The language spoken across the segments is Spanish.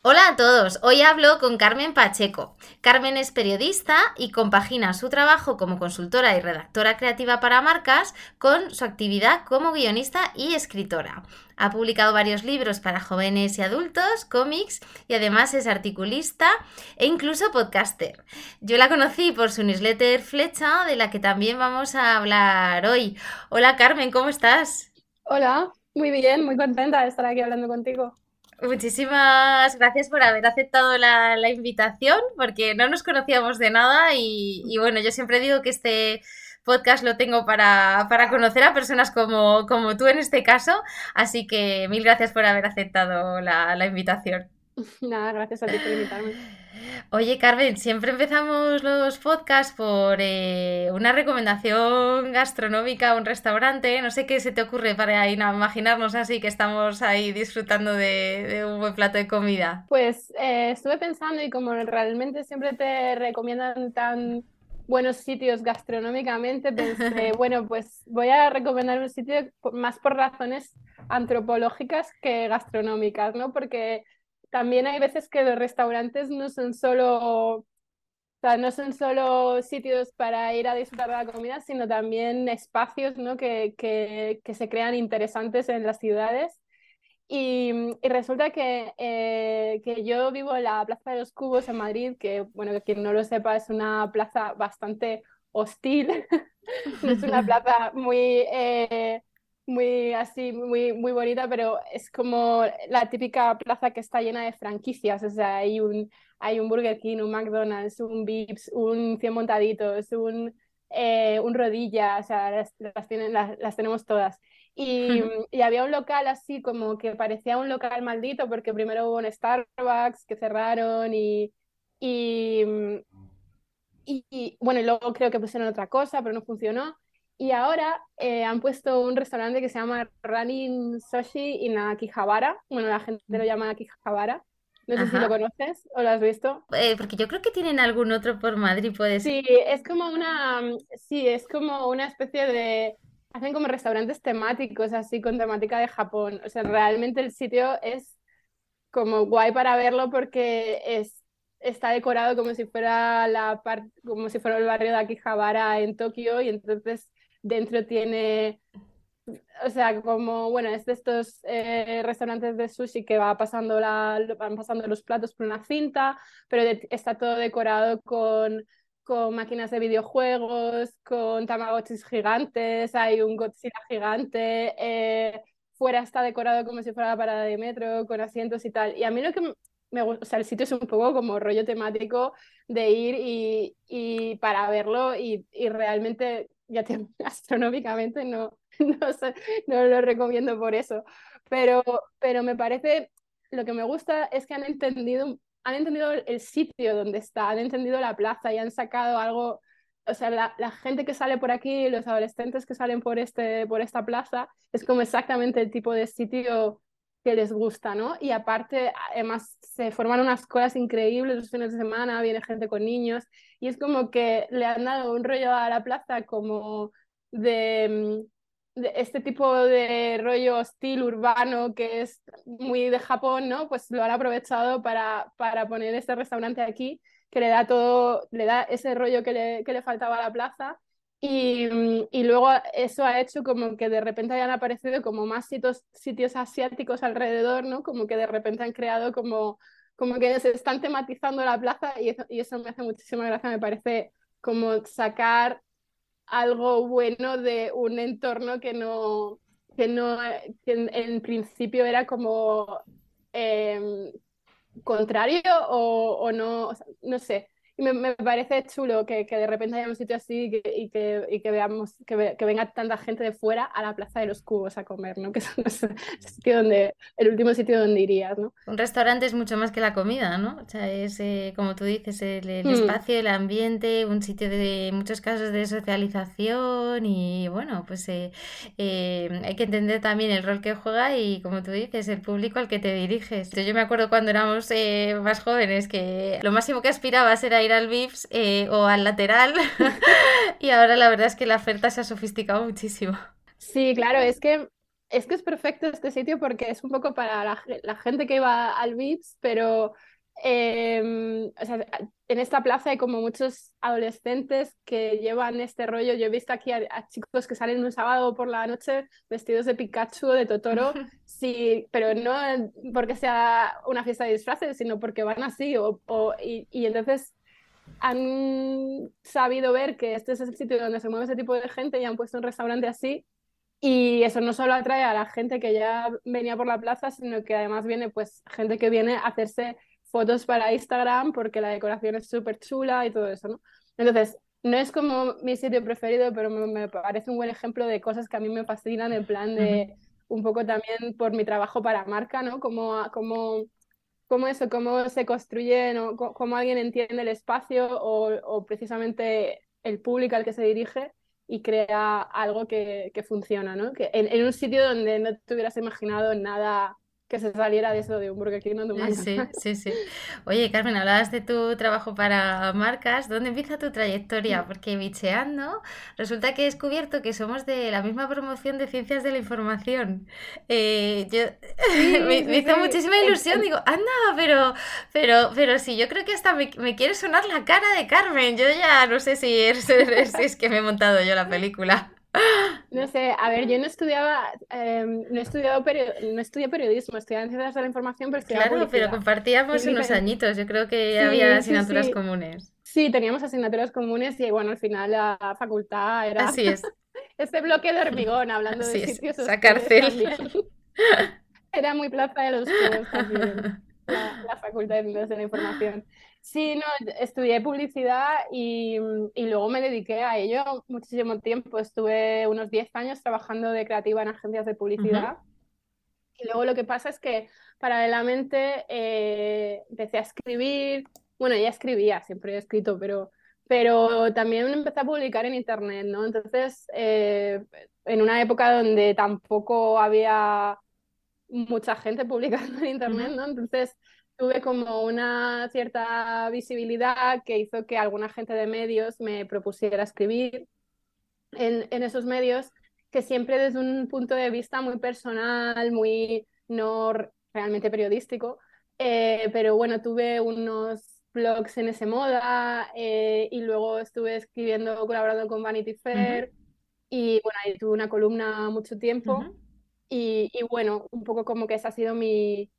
Hola a todos, hoy hablo con Carmen Pacheco. Carmen es periodista y compagina su trabajo como consultora y redactora creativa para marcas con su actividad como guionista y escritora. Ha publicado varios libros para jóvenes y adultos, cómics y además es articulista e incluso podcaster. Yo la conocí por su newsletter Flecha, de la que también vamos a hablar hoy. Hola Carmen, ¿cómo estás? Hola, muy bien, muy contenta de estar aquí hablando contigo. Muchísimas gracias por haber aceptado la, invitación, porque no nos conocíamos de nada y, bueno, yo siempre digo que este podcast lo tengo para, conocer a personas como, como, tú en este caso, así que mil gracias por haber aceptado la, la invitación. Nada, gracias a ti por invitarme. Oye, Carmen, siempre empezamos los podcasts por eh, una recomendación gastronómica, un restaurante. No sé qué se te ocurre para imaginarnos así que estamos ahí disfrutando de, un buen plato de comida. Pues eh, estuve pensando y como realmente siempre te recomiendan tan buenos sitios gastronómicamente, pensé, bueno, pues voy a recomendar un sitio más por razones antropológicas que gastronómicas, ¿no? Porque también hay veces que los restaurantes no son solo, no son solo sitios para ir a disfrutar de la comida, sino también espacios ¿no? que, que, que se crean interesantes en las ciudades. Y, y resulta que, eh, que, yo vivo en la Plaza de los Cubos en Madrid, que, bueno, que quien no lo sepa, es una plaza bastante hostil, es una plaza muy, eh, muy así, muy, muy bonita, pero es como la típica plaza que está llena de franquicias, o sea, hay un, hay un Burger King, un McDonald's, un Vips, un Cien Montaditos, un, eh, un Rodilla, o sea, las, las, tienen, las, las tenemos todas. Y, y, había un local así como que parecía un local maldito porque primero hubo un Starbucks que cerraron y, y, y, y bueno, y luego creo que pusieron otra cosa, pero no funcionó. Y ahora eh, han puesto un restaurante que se llama Running Sushi in Akihabara. Bueno, la gente lo llama Akihabara. No sé si lo conoces o lo has visto. Eh, porque yo creo que tienen algún otro por Madrid, puede ser. Sí, es como una, sí, es como una especie de, hacen como restaurantes temáticos, así con temática de Japón. O sea, realmente el sitio es como guay para verlo porque es, está decorado como si fuera la parte, como si fuera el barrio de Akihabara en Tokio y entonces dentro tiene, o sea, como, bueno, es de estos eh, restaurantes de sushi que va pasando la, van pasando los platos por una cinta, pero está todo decorado con, con máquinas de videojuegos, con tamagotchis gigantes, hay un Godzilla gigante, eh, fuera está decorado como si fuera la parada de metro, con asientos y tal. Y a mí lo que me gusta, o sea, el sitio es un poco como rollo temático de ir y, y para verlo y, y realmente ya te, astronómicamente no, no, no, lo recomiendo por eso, pero, pero me parece, lo que me gusta es que han entendido, han entendido el sitio donde está, han entendido la plaza y han sacado algo, o sea, la, la, gente que sale por aquí, los adolescentes que salen por, este, por esta plaza, es como exactamente el tipo de sitio que les gusta, ¿no? Y aparte, además, se forman unas cosas increíbles los fines de semana, viene gente con niños, y es como que le han dado un rollo a la plaza como de, mm, de este tipo de rollo hostil urbano que es muy de Japón, ¿no? Pues lo han aprovechado para, para poner este restaurante aquí, que le da todo, le da ese rollo que le, que le faltaba a la plaza y, mm, y, luego eso ha hecho como que de repente hayan aparecido como más sitios, sitios asiáticos alrededor, ¿no? Como que de repente han creado como, como que se están tematizando la plaza y eso, y eso me hace muchísima gracia, me parece como sacar algo bueno de un entorno que no, que no, que en, principio era como em, contrario o, o no, no sé. Y me, me, parece chulo que, que, de repente haya un sitio así y que, y que, y que veamos que, que, venga tanta gente de fuera a la Plaza de los Cubos a comer, ¿no? Que es el, sitio donde, el último sitio donde irías, ¿no? Un restaurante es mucho más que la comida, ¿no? O sea, es, eh, como tú dices, el, el mm. espacio, el ambiente, un sitio de muchos casos de socialización y, bueno, pues eh, eh, hay que entender también el rol que juega y, como tú dices, el público al que te diriges. Yo me acuerdo cuando éramos eh, más jóvenes que lo máximo que aspirabas era ir al VIPS eh, o al lateral. y ahora la verdad es que la oferta se ha sofisticado muchísimo. Sí, claro, es que es que es perfecto este sitio porque es un poco para la, gente que va al VIPS, pero em, en esta plaza hay como muchos adolescentes que llevan este rollo. Yo he visto aquí a, chicos que salen un sábado por la noche vestidos de Pikachu o de Totoro, sí, pero no porque sea una fiesta de disfraces, sino porque van así. O, y, y entonces han sabido ver que este es el sitio donde se mueve ese tipo de gente y han puesto un restaurante así. Y eso no solo atrae a la gente que ya venía por la plaza, sino que además viene pues gente que viene a hacerse fotos para Instagram porque la decoración es súper chula y todo eso, ¿no? Entonces, no es como mi sitio preferido, pero me, parece un buen ejemplo de cosas que a mí me fascinan, en plan de un poco también por mi trabajo para marca, ¿no? Como, como cómo eso, cómo se construye, cómo alguien entiende el espacio o, o, precisamente el público al que se dirige y crea algo que, que funciona, ¿no? Que en, en, un sitio donde no te hubieras imaginado nada que se saliera de eso de un Burger King no Sí, sí, sí. Oye, Carmen, hablabas de tu trabajo para marcas. ¿Dónde empieza tu trayectoria? Porque bicheando, resulta que he descubierto que somos de la misma promoción de ciencias de la información. Eh, yo me, hizo muchísima ilusión. Digo, anda, pero, pero, pero sí, yo creo que hasta me, me quiere sonar la cara de Carmen. Yo ya no sé si es, es que me he montado yo la película. No sé, a ver, yo no estudiaba, em, no he estudiado no estudié periodismo, estudiaba en ciencias de la información, pero Claro, pero compartíamos unos añitos, yo creo que había asignaturas comunes. Sí, teníamos asignaturas comunes y bueno, al final la facultad era Así es. este bloque de hormigón, hablando de sitios esa cárcel. Era muy plaza de los también, la, la facultad de ciencias de la información. Sí, no, estudié publicidad y, y, luego me dediqué a ello muchísimo tiempo. Estuve unos 10 años trabajando de creativa en agencias de publicidad. Y luego lo que pasa es que paralelamente eh, empecé a escribir, bueno, ya escribía, siempre he escrito, pero, pero también empecé a publicar en Internet, ¿no? Entonces, eh, en una época donde tampoco había mucha gente publicando en Internet, ¿no? Entonces tuve como una cierta visibilidad que hizo que alguna gente de medios me propusiera escribir en, en esos medios, que siempre desde un punto de vista muy personal, muy no realmente periodístico, eh, pero bueno, tuve unos blogs en ese moda eh, y luego estuve escribiendo, colaborando con Vanity Fair y bueno, ahí tuve una columna mucho tiempo y, y, bueno, un poco como que esa ha sido mi,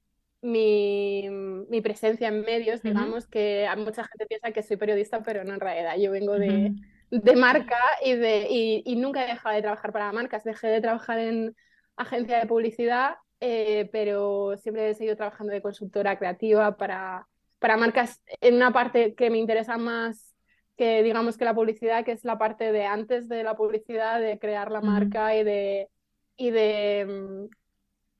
mi, mi, presencia en medios, digamos, que a mucha gente piensa que soy periodista, pero no en realidad. Yo vengo de, de marca y, de, y, y, nunca he dejado de trabajar para marcas. Dejé de trabajar en agencia de publicidad, eh, pero siempre he seguido trabajando de consultora creativa para, para marcas en una parte que me interesa más que digamos que la publicidad, que es la parte de antes de la publicidad, de crear la marca y de, y de mm,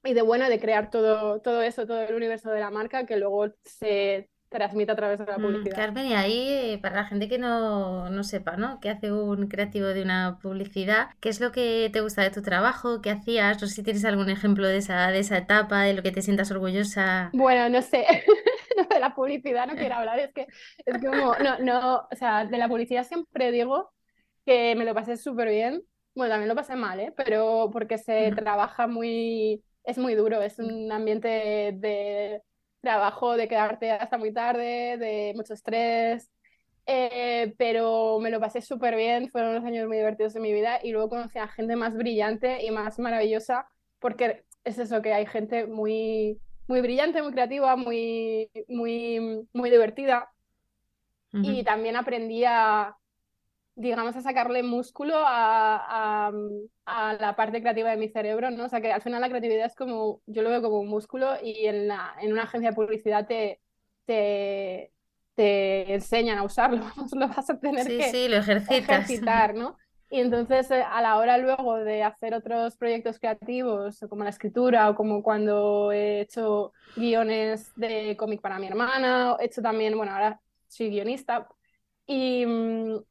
y de bueno, de crear todo, todo eso, todo el universo de la marca que luego se transmite a través de la mm, publicidad. Carmen, y ahí, para la gente que no, no sepa, ¿no? ¿Qué hace un creativo de una publicidad? ¿Qué es lo que te gusta de tu trabajo? ¿Qué hacías? No sé si tienes algún ejemplo de esa, de esa etapa, de lo que te sientas orgullosa. Bueno, no sé. de la publicidad no quiero hablar, es que es como, no, no, o sea, de la publicidad siempre digo que me lo pasé súper bien. Bueno, también lo pasé mal, ¿eh? Pero porque se trabaja muy es muy duro, es un ambiente de, trabajo, de quedarte hasta muy tarde, de mucho estrés, eh, pero me lo pasé súper bien, fueron unos años muy divertidos de mi vida y luego conocí a gente más brillante y más maravillosa, porque es eso, que hay gente muy, muy brillante, muy creativa, muy, muy, muy divertida. Y también aprendí a, digamos, a sacarle músculo a, a, la parte creativa de mi cerebro, ¿no? O sea, que al final la creatividad es como, yo lo veo como un músculo y en, la, en una agencia de publicidad te, te, te enseñan a usarlo, lo vas a tener Sí, que sí, lo ejercitar, ¿no? Y entonces eh, a la hora luego de hacer otros proyectos creativos, como la escritura o como cuando he hecho guiones de cómic para mi hermana, he hecho también, bueno, ahora soy guionista, y, mm,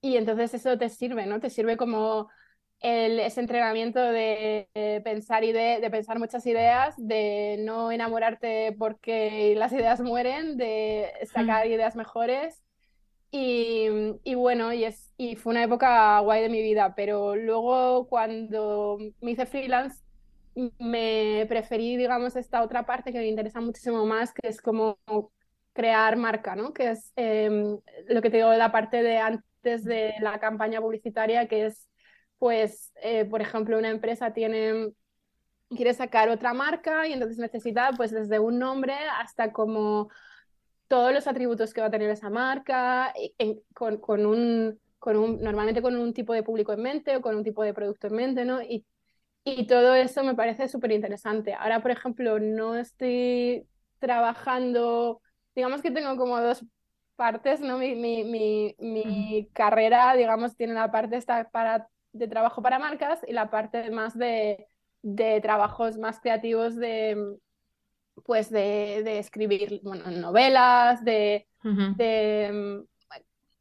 y entonces eso te sirve, ¿no? Te sirve como el, ese entrenamiento de, de pensar ide- de pensar muchas ideas, de no enamorarte porque las ideas mueren, de sacar Mm, ideas mejores. Y, y bueno, y, es, y fue una época guay de mi vida, pero luego cuando me hice freelance, me preferí, digamos, esta otra parte que me interesa muchísimo más, que es como crear marca, ¿no? Que es em, lo que te digo, la parte de antes de la campaña publicitaria, que es, pues, eh, por ejemplo, una empresa tiene, quiere sacar otra marca y entonces necesita, pues, desde un nombre hasta como todos los atributos que va a tener esa marca, con, con un, con un, normalmente con un tipo de público en mente o con un tipo de producto en mente, ¿no? Y, y todo eso me parece súper interesante. Ahora, por ejemplo, no estoy trabajando, digamos que tengo como dos partes, ¿no? Mi, mi, mi, mi carrera, digamos, tiene la parte esta para, de trabajo para marcas y la parte más de, de trabajos más creativos de pues de, de escribir bueno, novelas, de, de,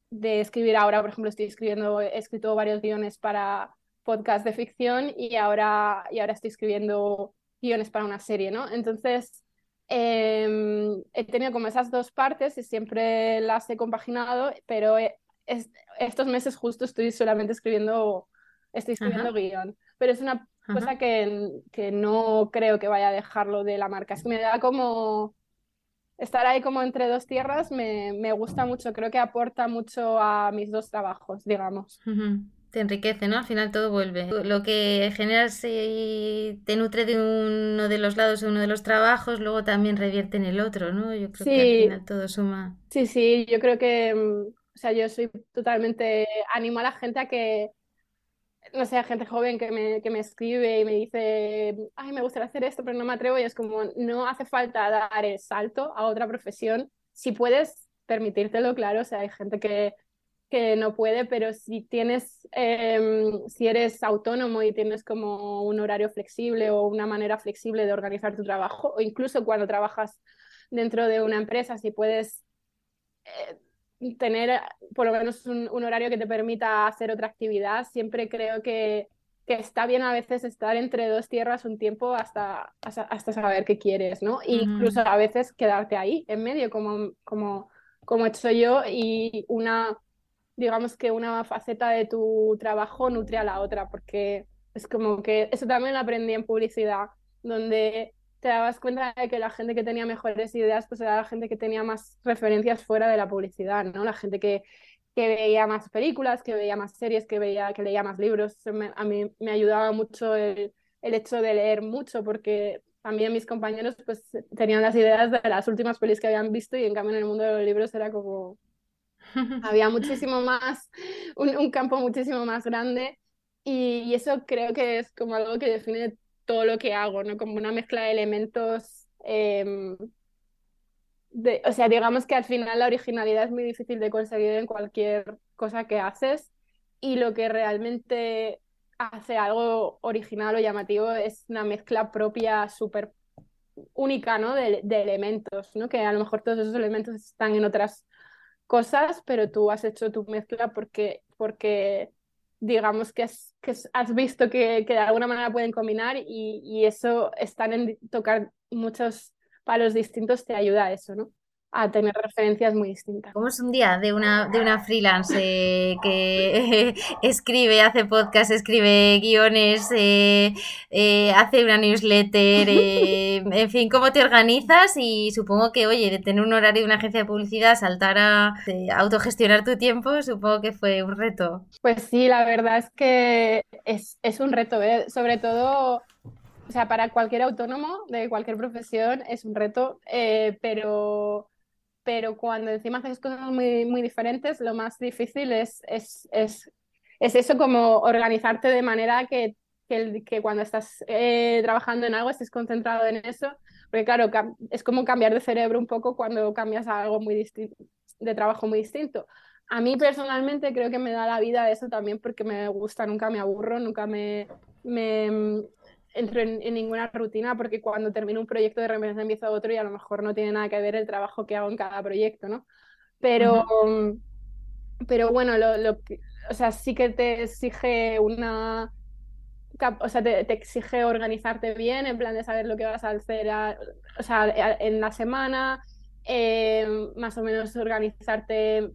de escribir ahora, por ejemplo, estoy escribiendo, he escrito varios guiones para podcast de ficción y ahora, y ahora estoy escribiendo guiones para una serie, ¿no? Entonces, eh, he tenido como esas dos partes y siempre las he compaginado, pero he- es- estos meses justo estoy solamente escribiendo, estoy escribiendo Ajá, guion, pero es una ajá. cosa que, que no creo que vaya a dejarlo de la marca. Es que me da como estar ahí como entre dos tierras, me, me gusta mucho, creo que aporta mucho a mis dos trabajos, digamos. Te enriquece, ¿no? Al final todo vuelve. Lo que generas y te nutre de uno de los lados de uno de los trabajos, luego también revierte en el otro, ¿no? Yo creo que al final todo suma. sí, sí, yo creo que, mm, o sea, yo soy totalmente, animo a la gente a que, no sé, a gente joven que me, que me escribe y me dice, ay, me gustaría hacer esto, pero no me atrevo, y es como, no hace falta dar el salto a otra profesión, si puedes permitírtelo, claro, o sea, hay gente que que no puede, pero si tienes, eh, si eres autónomo y tienes como un horario flexible o una manera flexible de organizar tu trabajo, o incluso cuando trabajas dentro de una empresa, si puedes eh, tener por lo menos un, un, horario que te permita hacer otra actividad, siempre creo que, que, está bien a veces estar entre dos tierras un tiempo hasta, hasta, hasta saber qué quieres, ¿no? E incluso a veces quedarte ahí, en medio, como, como, como he hecho yo, y una digamos que una faceta de tu trabajo nutre a la otra, porque es como que eso también lo aprendí en publicidad, donde te dabas cuenta de que la gente que tenía mejores ideas, pues era la gente que tenía más referencias fuera de la publicidad, ¿no? La gente que, que veía más películas, que veía más series, que, veía, que leía más libros. Me, a mí me ayudaba mucho el, el hecho de leer mucho, porque también mis compañeros pues tenían las ideas de las últimas pelis que habían visto y en cambio en el mundo de los libros era como había muchísimo más, un, un campo muchísimo más grande y, y, eso creo que es como algo que define todo lo que hago, ¿no? Como una mezcla de elementos, eh, de, o sea, digamos que al final la originalidad es muy difícil de conseguir en cualquier cosa que haces y lo que realmente hace algo original o llamativo es una mezcla propia súper única, ¿no? De, de, elementos, ¿no? Que a lo mejor todos esos elementos están en otras cosas, pero tú has hecho tu mezcla porque, porque digamos que, es, que has visto que, que, de alguna manera pueden combinar y, y eso, estar en tocar muchos palos distintos te ayuda a eso, ¿no? A tener referencias muy distintas. ¿Cómo es un día de una, de una freelance eh, que escribe, hace podcast, escribe guiones, eh, eh, hace una newsletter, en fin, cómo te organizas? Y supongo que, oye, de tener un horario de una agencia de publicidad, saltar a autogestionar tu tiempo, supongo que fue un reto. Pues sí, la verdad es que es, es un reto, ¿eh? sobre todo o sea, para cualquier autónomo de cualquier profesión es un reto, eh, pero, pero cuando encima haces cosas muy, muy diferentes, lo más difícil es, es, es, es eso como organizarte de manera que, que, que cuando estás eh, trabajando en algo estés concentrado en eso, porque claro, es como cambiar de cerebro un poco cuando cambias a algo muy distinto, de trabajo muy distinto. A mí personalmente creo que me da la vida eso también porque me gusta, nunca me aburro, nunca me, me entro en, ninguna rutina porque cuando termino un proyecto de repente empiezo otro y a lo mejor no tiene nada que ver el trabajo que hago en cada proyecto, ¿no? Pero, pero bueno, lo, lo, o sea, sí que te exige una o sea, te, exige organizarte bien, en plan de saber lo que vas a hacer o sea, en la semana, eh, más o menos organizarte.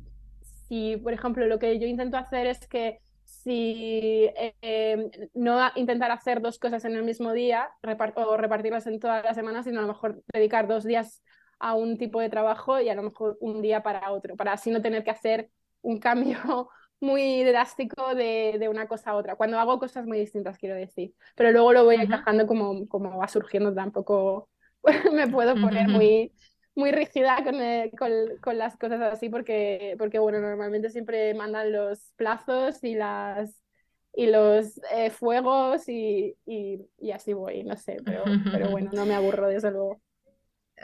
Si, por ejemplo, lo que yo intento hacer es que si eh, no intentar hacer dos cosas en el mismo día o repartirlas en toda la semana, sino a lo mejor dedicar dos días a un tipo de trabajo y a lo mejor un día para otro, para así no tener que hacer un cambio muy drástico de, de, una cosa a otra. Cuando hago cosas muy distintas, quiero decir. Pero luego lo voy encajando como, como va surgiendo, tampoco me puedo poner muy, muy rígida con, con, con, las cosas así porque, porque, bueno, normalmente siempre mandan los plazos y las y los eh, fuegos y, y, y, así voy, no sé, pero, pero bueno, no me aburro desde luego.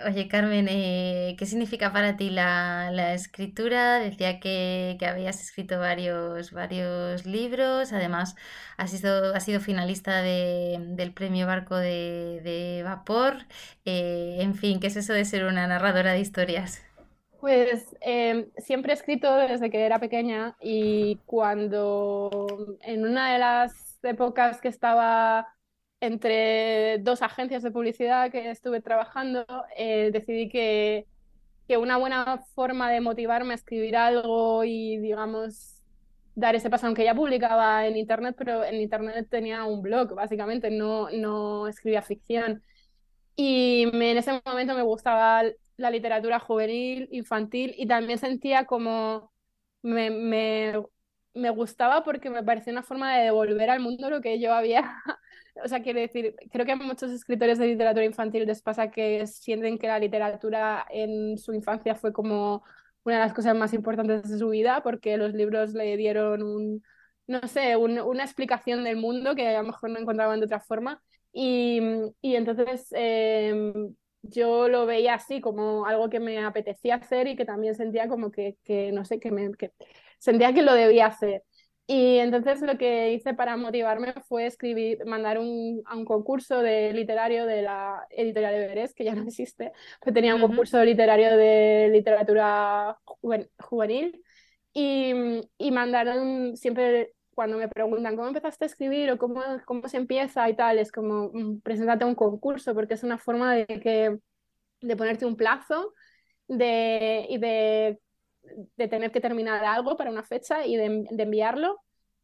Oye, Carmen, eh, ¿qué significa para ti la, la escritura? Decía que, que, habías escrito varios, varios libros, además has sido, has sido finalista de, del premio Barco de, de Vapor. Eh, en fin, ¿qué es eso de ser una narradora de historias? Pues eh, siempre he escrito desde que era pequeña y cuando en una de las épocas que estaba entre dos agencias de publicidad que estuve trabajando, eh, decidí que, que, una buena forma de motivarme a escribir algo y, digamos, dar ese paso, aunque ya publicaba en Internet, pero en Internet tenía un blog, básicamente, no, no escribía ficción. Y en ese momento me gustaba la literatura juvenil, infantil, y también sentía como me, me, me gustaba porque me parecía una forma de devolver al mundo lo que yo había o sea, quiero decir, creo que a muchos escritores de literatura infantil les pasa que sienten que la literatura en su infancia fue como una de las cosas más importantes de su vida, porque los libros le dieron un, no sé, una explicación del mundo que a lo mejor no encontraban de otra forma. Y, y entonces em, yo lo veía así como algo que me apetecía hacer y que también sentía como que, que no sé, que me que sentía que lo debía hacer. Y entonces lo que hice para motivarme fue escribir, mandar un, a un concurso de literario de la editorial Everest, que ya no existe, que tenía un concurso literario de literatura juvenil. Y, y mandaron siempre cuando me preguntan cómo empezaste a escribir o cómo, cómo se empieza y tal, es como mm, preséntate a un concurso, porque es una forma de, que, de ponerte un plazo de, y de de tener que terminar algo para una fecha y de, enviarlo.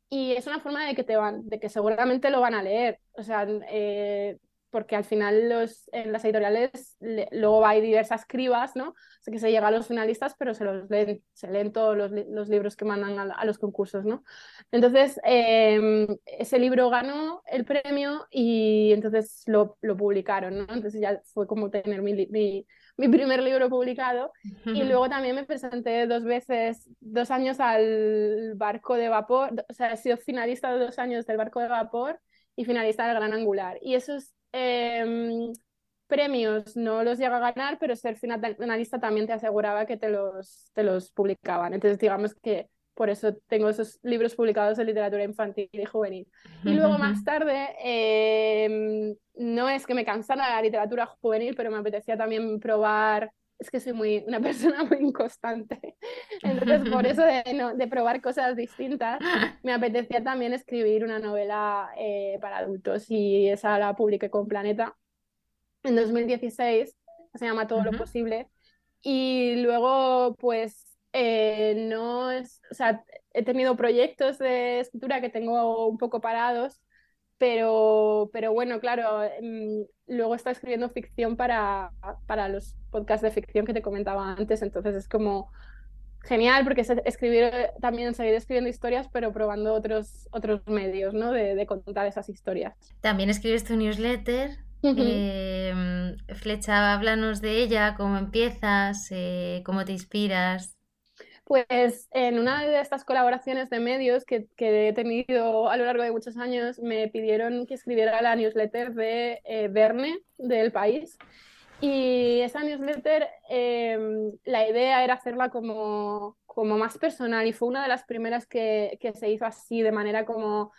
Y es una forma de que te van, de que seguramente lo van a leer. O sea, eh, porque al final los, en las editoriales luego hay diversas cribas, ¿no? O que se llega a los finalistas, pero se los leen, se leen todos los, los libros que mandan a, los concursos, ¿no? Entonces, em, ese libro ganó el premio y entonces lo, lo, publicaron, ¿no? Entonces ya fue como tener mi, mi, mi primer libro publicado. Y luego también me presenté dos veces, dos años al barco de vapor, o sea, he sido finalista de dos años del barco de vapor y finalista del Gran Angular. Y esos em, premios no los llega a ganar, pero ser finalista también te aseguraba que te los, te los publicaban. Entonces, digamos que por eso tengo esos libros publicados de literatura infantil y juvenil. Y luego más tarde, em, no es que me cansara la literatura juvenil, pero me apetecía también probar, es que soy muy, una persona muy inconstante, entonces por eso de, de probar cosas distintas, me apetecía también escribir una novela eh, para adultos y esa la publiqué con Planeta en 2016, se llama Todo lo posible. Y luego, pues eh, no es, o sea, he tenido proyectos de escritura que tengo un poco parados, pero, pero bueno, claro, mm, luego está escribiendo ficción para, para los podcasts de ficción que te comentaba antes, entonces es como genial porque es escribir también seguir escribiendo historias pero probando otros otros medios no de, de contar esas historias. También escribes tu newsletter em, Flecha háblanos de ella cómo empiezas eh, cómo te inspiras pues en una de estas colaboraciones de medios que, he tenido a lo largo de muchos años, me pidieron que escribiera la newsletter de eh, Verne del país. Y esa newsletter, em, la idea era hacerla como, como más personal y fue una de las primeras que, que se hizo así, de manera como,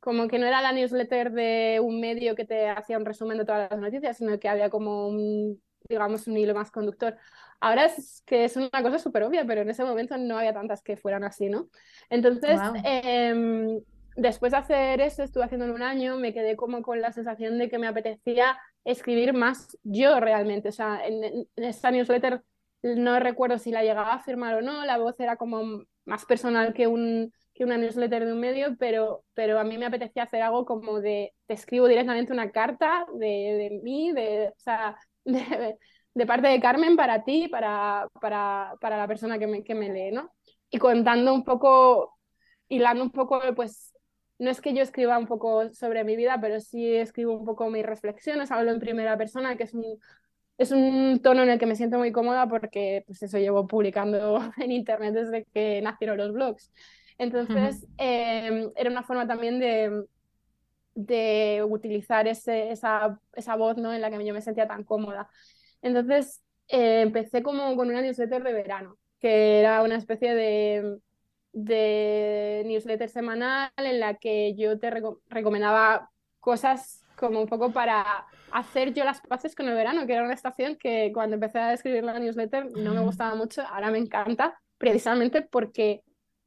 como que no era la newsletter de un medio que te hacía un resumen de todas las noticias, sino que había como un, digamos, un hilo más conductor. Ahora es que es una cosa súper obvia, pero en ese momento no había tantas que fueran así, ¿no? Entonces, em, después de hacer eso, estuve haciendo en un año, me quedé como con la sensación de que me apetecía escribir más yo realmente. O sea, en, en esta newsletter no recuerdo si la llegaba a firmar o no, la voz era como más personal que, un, que una newsletter de un medio, pero, pero a mí me apetecía hacer algo como de, te escribo directamente una carta de, de mí, de, o sea, de, de, parte de Carmen para ti, para, para, para la persona que me, que me lee, ¿no? Y contando un poco, hilando un poco, pues no es que yo escriba un poco sobre mi vida, pero sí escribo un poco mis reflexiones, hablo en primera persona, que es un, es un tono en el que me siento muy cómoda porque, pues eso, llevo publicando en internet desde que nacieron los blogs. Entonces, eh, era una forma también de, de utilizar ese, esa, esa, voz ¿no? en la que yo me sentía tan cómoda. Entonces, eh, empecé como con una newsletter de verano, que era una especie de de newsletter semanal en la que yo te recomendaba cosas como un poco para hacer yo las paces con el verano, que era una estación que cuando empecé a escribir la newsletter no me gustaba mucho, ahora me encanta, precisamente porque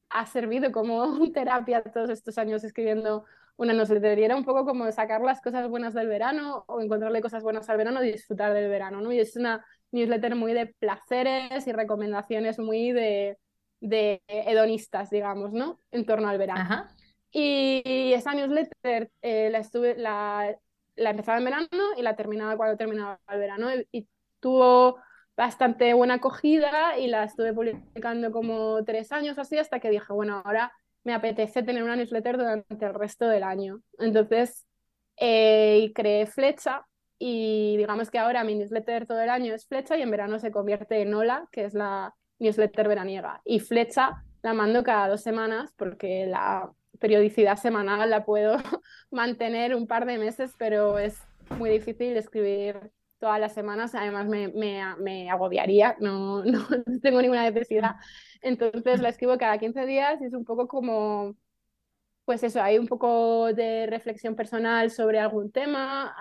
ha servido como terapia todos estos años escribiendo una newsletter y era un poco como sacar las cosas buenas del verano o encontrarle cosas buenas al verano y disfrutar del verano, ¿no? Y es una newsletter muy de placeres y recomendaciones muy de de hedonistas, digamos, ¿no? En torno al verano. Y, esa newsletter eh, la, estuve, la, la, empezaba en verano y la terminaba cuando terminaba el verano y, tuvo bastante buena acogida y la estuve publicando como tres años así hasta que dije, bueno, ahora me apetece tener una newsletter durante el resto del año. Entonces, eh, creé Flecha y digamos que ahora mi newsletter todo el año es Flecha y en verano se convierte en Ola, que es la newsletter veraniega. Y Flecha la mando cada dos semanas porque la periodicidad semanal la puedo mantener un par de meses, pero es muy difícil escribir todas las semanas, además me, me, me agobiaría, no, no, tengo ninguna necesidad. Entonces la escribo cada 15 días y es un poco como, pues eso, hay un poco de reflexión personal sobre algún tema,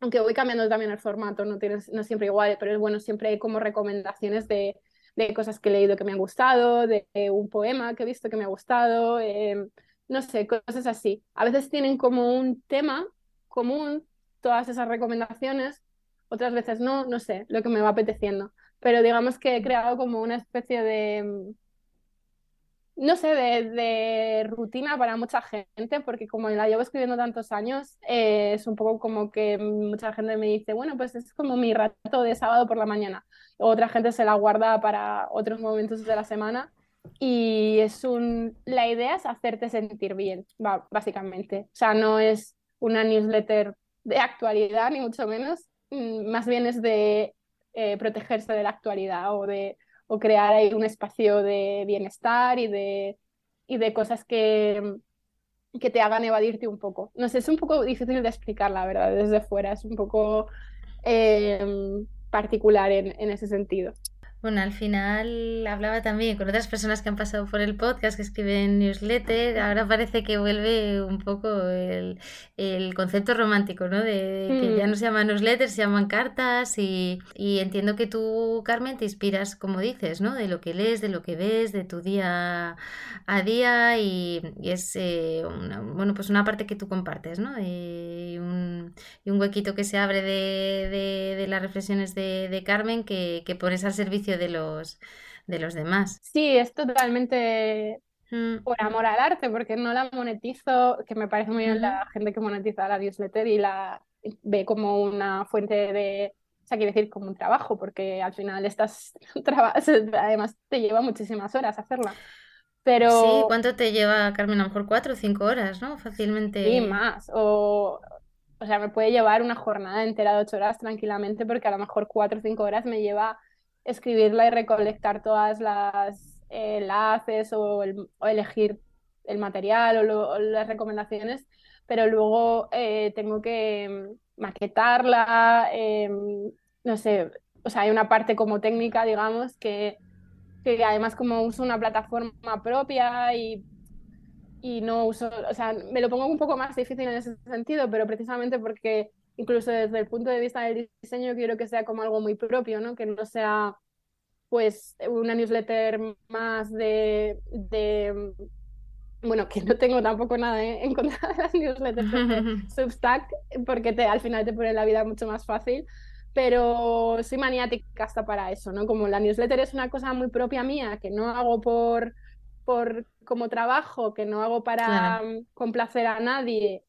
aunque voy cambiando también el formato, no, tienes, no siempre igual, pero es bueno, siempre hay como recomendaciones de, de cosas que he leído que me han gustado, de, un poema que he visto que me ha gustado, em, no sé, cosas así. A veces tienen como un tema común todas esas recomendaciones, otras veces no, no sé, lo que me va apeteciendo. Pero digamos que he creado como una especie de, no sé, de, rutina para mucha gente, porque como la llevo escribiendo tantos años, eh, es un poco como que mucha gente me dice, bueno, pues es como mi rato de sábado por la mañana. Otra gente se la guarda para otros momentos de la semana. Y es un, la idea es hacerte sentir bien, básicamente. O sea, no es una newsletter de actualidad, ni mucho menos. Mm, más bien es de eh, protegerse de la actualidad o de o crear ahí un espacio de bienestar y de, y de cosas que, que te hagan evadirte un poco. No sé, es un poco difícil de explicar, la verdad, desde fuera, es un poco eh, particular en, en ese sentido. Bueno, al final hablaba también con otras personas que han pasado por el podcast, que escriben newsletter. Ahora parece que vuelve un poco el, concepto romántico, ¿no? De, que ya no se llaman newsletter, se llaman cartas. Y, entiendo que tú, Carmen, te inspiras, como dices, ¿no? De lo que lees, de lo que ves, de tu día a día. Y, es, eh, una, bueno, pues una parte que tú compartes, ¿no? Y un, y un huequito que se abre de, de, las reflexiones de, de Carmen que, que pones al servicio de los, de los demás. Sí, es totalmente mm. por amor al arte, porque no la monetizo, que me parece muy bien la gente que monetiza la newsletter y la ve como una fuente de, o sea, quiere decir como un trabajo, porque al final estás, además te lleva muchísimas horas hacerla. Pero... Sí, ¿cuánto te lleva, Carmen? A lo mejor cuatro o cinco horas, ¿no? Fácilmente. Sí, más. O, o sea, me puede llevar una jornada entera de ocho horas tranquilamente, porque a lo mejor cuatro o cinco horas me lleva escribirla y recolectar todas las enlaces o, elegir el material o, las recomendaciones, pero luego eh, tengo que maquetarla, em, no sé, o sea, hay una parte como técnica, digamos, que, que además como uso una plataforma propia y, y no uso, o sea, me lo pongo un poco más difícil en ese sentido, pero precisamente porque incluso desde el punto de vista del diseño quiero que sea como algo muy propio, ¿no? Que no sea pues una newsletter más de, de bueno, que no tengo tampoco nada en contra de las newsletters de Substack, porque te, al final te pone la vida mucho más fácil, pero soy maniática hasta para eso, ¿no? Como la newsletter es una cosa muy propia mía, que no hago por, por como trabajo, que no hago para complacer a nadie,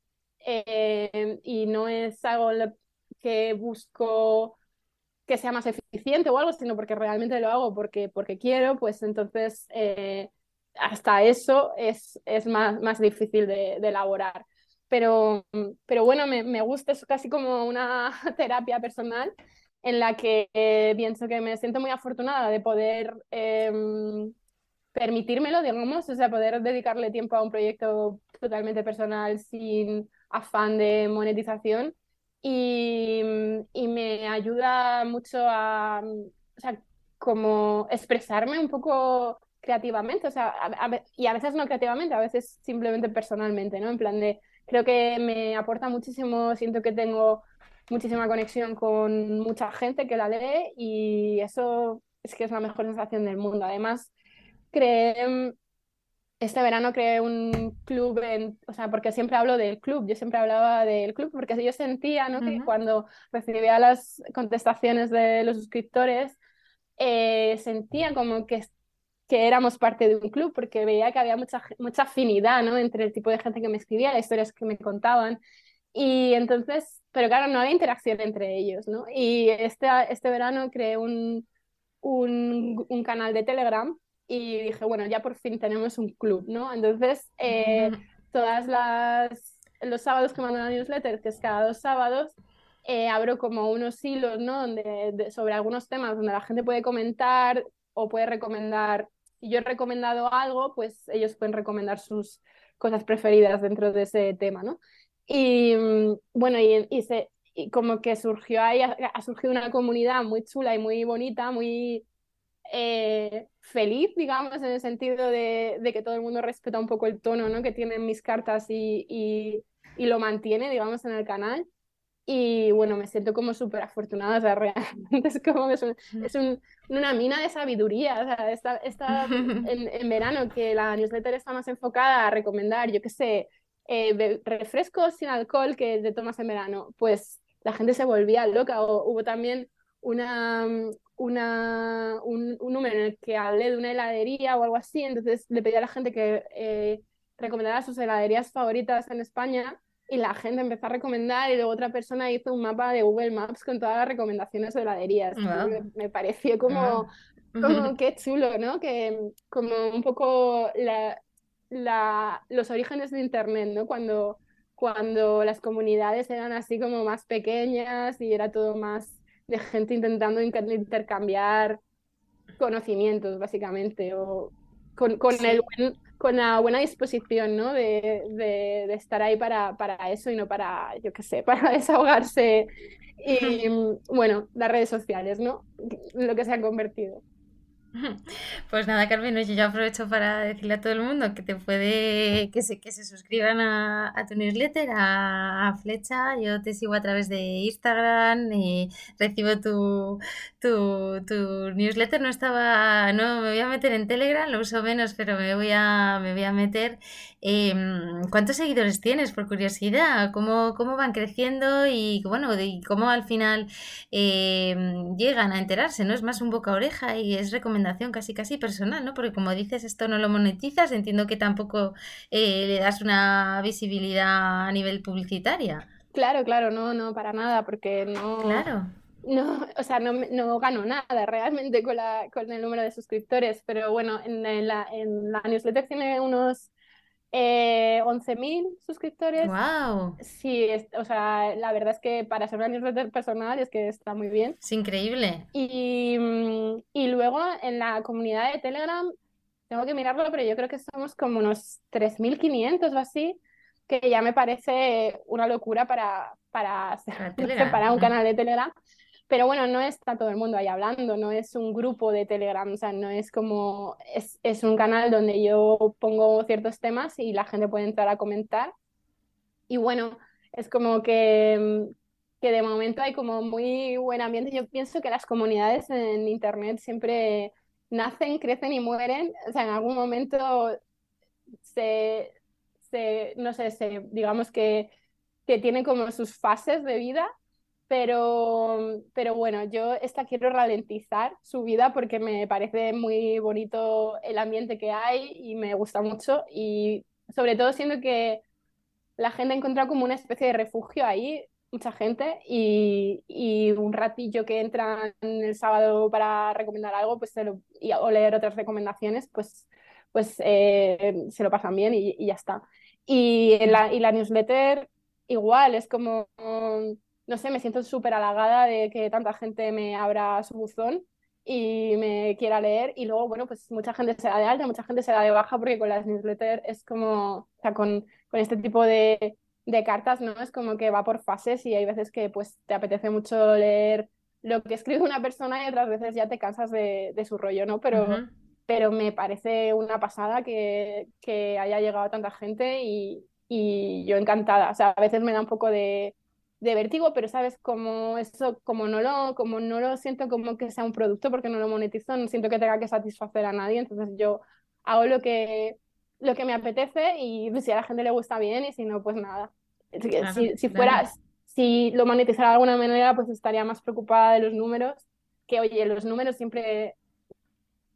eh, y no es algo que busco que sea más eficiente o algo, sino porque realmente lo hago porque, porque quiero, pues entonces... Eh, hasta eso es, es más, más difícil de, elaborar. Pero, pero bueno, me, me, gusta, es casi como una terapia personal en la que eh, pienso que me siento muy afortunada de poder em, permitírmelo, digamos, o sea, poder dedicarle tiempo a un proyecto totalmente personal sin afán de monetización y, y me ayuda mucho a, o sea, como expresarme un poco creativamente, o sea, y a veces no creativamente, a veces simplemente personalmente, ¿no? En plan de, creo que me aporta muchísimo, siento que tengo muchísima conexión con mucha gente que la lee y eso es que es la mejor sensación del mundo. Además, creé, este verano creé un club, en, o sea, porque siempre hablo del club, yo siempre hablaba del club porque yo sentía, ¿no? Que cuando recibía las contestaciones de los suscriptores, eh, sentía como que que éramos parte de un club porque veía que había mucha, mucha afinidad ¿no? entre el tipo de gente que me escribía, las historias que me contaban. Y entonces, pero claro, no había interacción entre ellos, ¿no? Y este, este verano creé un, un, un canal de Telegram y dije, bueno, ya por fin tenemos un club, ¿no? Entonces, eh, todas las los sábados que mando la newsletter, que es cada dos sábados, eh, abro como unos hilos, ¿no? Donde, sobre algunos temas donde la gente puede comentar o puede recomendar si yo he recomendado algo, pues ellos pueden recomendar sus cosas preferidas dentro de ese tema, ¿no? Y mm, bueno, y, y, se, y como que surgió ahí, ha, surgido una comunidad muy chula y muy bonita, muy eh, feliz, digamos, en el sentido de, de, que todo el mundo respeta un poco el tono ¿no? que tienen mis cartas y, y, y lo mantiene, digamos, en el canal. Y bueno, me siento como súper afortunada, o sea, realmente es como es, es un, una mina de sabiduría, o sea, está, está en, en, verano que la newsletter está más enfocada a recomendar, yo qué sé, eh, refrescos sin alcohol que te tomas en verano, pues la gente se volvía loca, o hubo también una, una, un, un, número en el que hablé de una heladería o algo así, entonces le pedí a la gente que eh, recomendara sus heladerías favoritas en España y la gente empezó a recomendar y luego otra persona hizo un mapa de Google Maps con todas las recomendaciones de heladerías. Me, pareció como, como qué chulo, ¿no? Que como un poco la, la, los orígenes de Internet, ¿no? Cuando, cuando las comunidades eran así como más pequeñas y era todo más de gente intentando intercambiar conocimientos, básicamente, o con, con el buen con la buena disposición, ¿no? De, de, estar ahí para, para, eso y no para, yo qué sé, para desahogarse. Y bueno, las redes sociales, ¿no? Lo que se han convertido. Pues nada, Carmen, yo aprovecho para decirle a todo el mundo que te puede, que se, que se suscriban a, tu newsletter, a, Flecha. Yo te sigo a través de Instagram, y recibo tu, tu, tu, newsletter. No estaba, no, me voy a meter en Telegram, lo uso menos, pero me voy a, me voy a meter. Em, ¿Cuántos seguidores tienes, por curiosidad? ¿Cómo, cómo van creciendo y bueno, y cómo al final em, llegan a enterarse? ¿No? Es más un boca a oreja y es recomendación casi casi personal, ¿no? Porque como dices, esto no lo monetizas, entiendo que tampoco eh, le das una visibilidad a nivel publicitaria. Claro, claro, no, no, para nada, porque no. Claro. No, o sea, no, no gano nada realmente con, la, con el número de suscriptores, pero bueno, en, la, en la newsletter tiene unos eh, 11.000 suscriptores. ¡Wow! Sí, o sea, la verdad es que para ser una newsletter personal es que está muy bien. Es increíble. Y, mm, y luego en la comunidad de Telegram, tengo que mirarlo, pero yo creo que somos como unos 3.500 o así, que ya me parece una locura para, para, para un canal de Telegram. Pero bueno, no está todo el mundo ahí hablando, no es un grupo de Telegram, o sea, no es como, es, es un canal donde yo pongo ciertos temas y la gente puede entrar a comentar. Y bueno, es como que, que de momento hay como muy buen ambiente. Yo pienso que las comunidades en Internet siempre nacen, crecen y mueren. O sea, en algún momento se, se no sé, se, digamos que, que tienen como sus fases de vida. Pero, pero bueno, yo esta quiero ralentizar su vida porque me parece muy bonito el ambiente que hay y me gusta mucho. Y sobre todo siento que la gente ha encontrado como una especie de refugio ahí mucha gente y, y, un ratillo que entran el sábado para recomendar algo pues o leer otras recomendaciones, pues, pues eh, se lo pasan bien y, ya está. Y la, y la newsletter igual, es como, no sé, me siento súper halagada de que tanta gente me abra su buzón y me quiera leer y luego, bueno, pues mucha gente se da de alta, mucha gente se da de baja porque con las newsletters es como, o sea, con, con este tipo de, de cartas, ¿no? Es como que va por fases y hay veces que pues te apetece mucho leer lo que escribe una persona y otras veces ya te cansas de, su rollo, ¿no? Pero, pero me parece una pasada que, que haya llegado tanta gente y, y, yo encantada. O sea, a veces me da un poco de, de vértigo, pero sabes, como eso, como no lo, como no lo siento como que sea un producto porque no lo monetizo, no siento que tenga que satisfacer a nadie, entonces yo hago lo que lo que me apetece y si a la gente le gusta bien y si no, pues nada. si, si fuera, si lo monetizara de alguna manera, pues estaría más preocupada de los números, que oye, los números siempre,